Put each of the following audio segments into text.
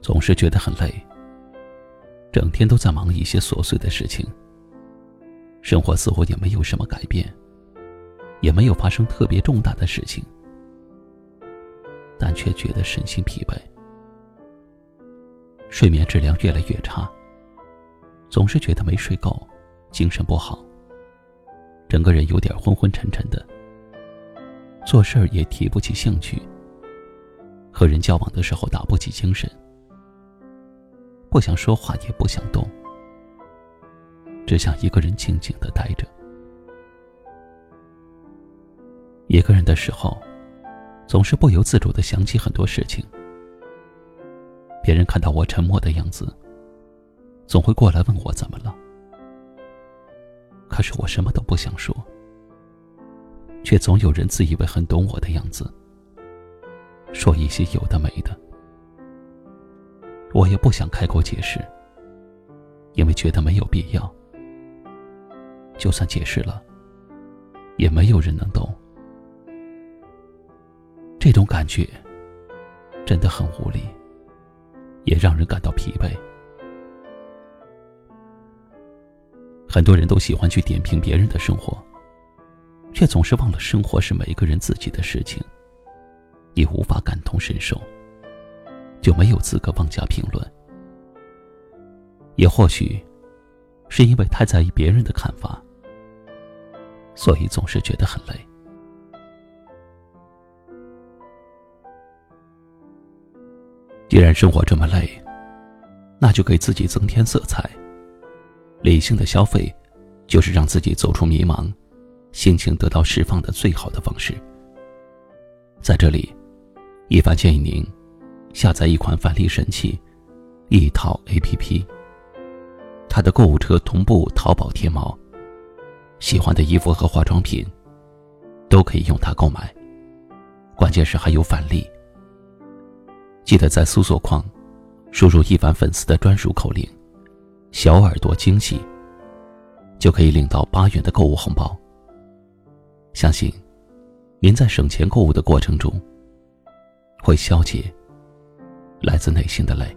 总是觉得很累，整天都在忙一些琐碎的事情，生活似乎也没有什么改变，也没有发生特别重大的事情，但却觉得身心疲惫，睡眠质量越来越差，总是觉得没睡够，精神不好，整个人有点昏昏沉沉的，做事儿也提不起兴趣，和人交往的时候打不起精神。不想说话，也不想动，只想一个人静静的待着。一个人的时候，总是不由自主的想起很多事情。别人看到我沉默的样子，总会过来问我怎么了。可是我什么都不想说，却总有人自以为很懂我的样子，说一些有的没的。我也不想开口解释，因为觉得没有必要。就算解释了，也没有人能懂。这种感觉真的很无力，也让人感到疲惫。很多人都喜欢去点评别人的生活，却总是忘了生活是每个人自己的事情，也无法感同身受。就没有资格妄加评论，也或许是因为太在意别人的看法，所以总是觉得很累。既然生活这么累，那就给自己增添色彩。理性的消费，就是让自己走出迷茫，心情得到释放的最好的方式。在这里，一凡建议您。下载一款返利神器，一淘 APP。它的购物车同步淘宝、天猫，喜欢的衣服和化妆品都可以用它购买。关键是还有返利。记得在搜索框输入一凡粉丝的专属口令“小耳朵惊喜”，就可以领到八元的购物红包。相信您在省钱购物的过程中会消解。来自内心的累。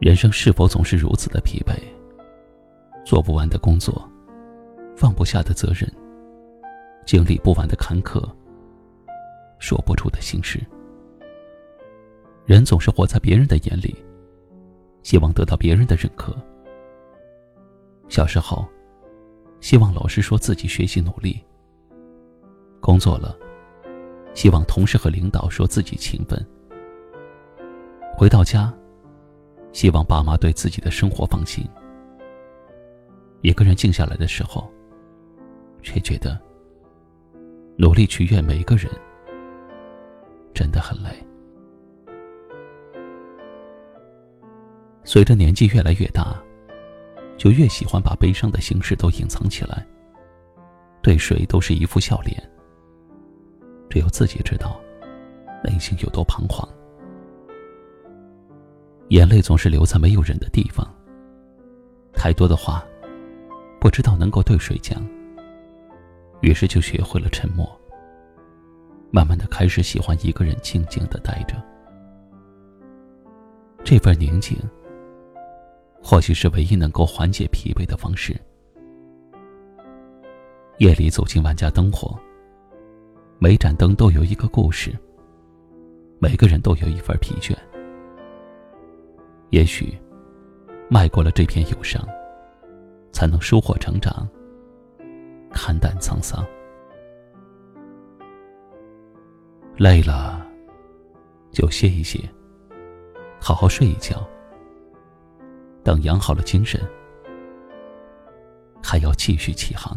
人生是否总是如此的疲惫？做不完的工作，放不下的责任，经历不完的坎坷，说不出的心事。人总是活在别人的眼里，希望得到别人的认可。小时候，希望老师说自己学习努力。工作了，希望同事和领导说自己勤奋。回到家，希望爸妈对自己的生活放心。一个人静下来的时候，却觉得努力取悦每一个人真的很累。随着年纪越来越大，就越喜欢把悲伤的形式都隐藏起来，对谁都是一副笑脸。只有自己知道，内心有多彷徨。眼泪总是流在没有人的地方。太多的话，不知道能够对谁讲。于是就学会了沉默。慢慢的开始喜欢一个人静静的待着。这份宁静，或许是唯一能够缓解疲惫的方式。夜里走进万家灯火。每盏灯都有一个故事，每个人都有一份疲倦。也许，迈过了这片忧伤，才能收获成长，看淡沧桑。累了，就歇一歇，好好睡一觉。等养好了精神，还要继续起航。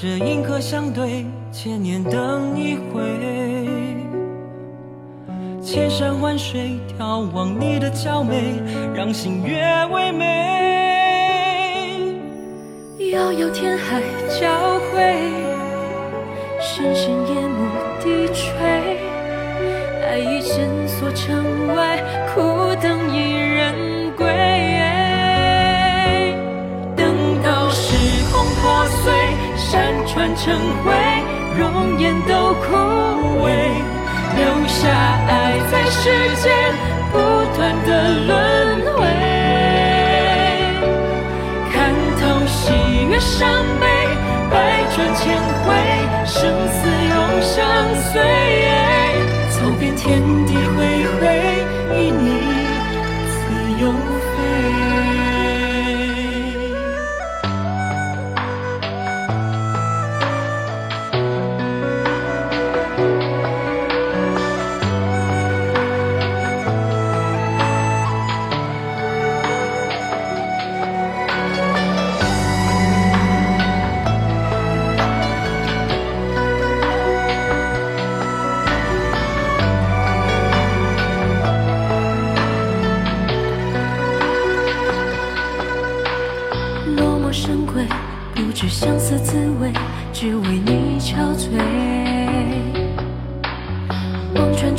这银河相对，千年等一回。千山万水，眺望你的娇美，让心越唯美。遥遥天海交汇，深深夜幕低垂，爱已深锁城外，苦成灰，容颜都枯萎，留下爱在世间不断的轮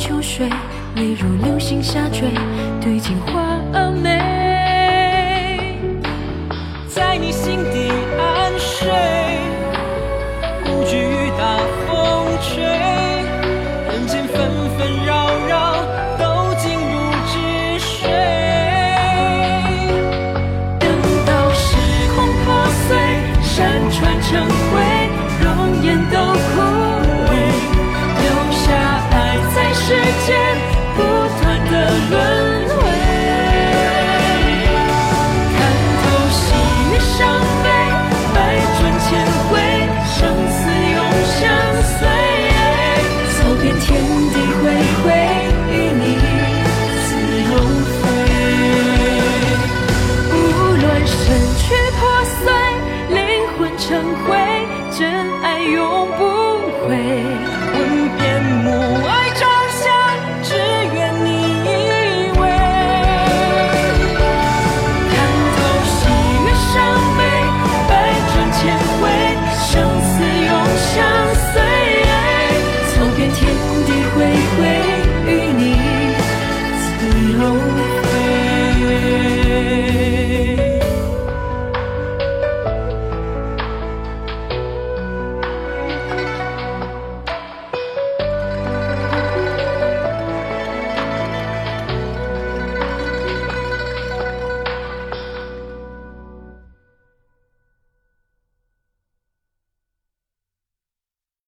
秋水，泪如流星下坠，对镜花美，在你心底安睡，无惧雨打风吹，人间纷纷扰，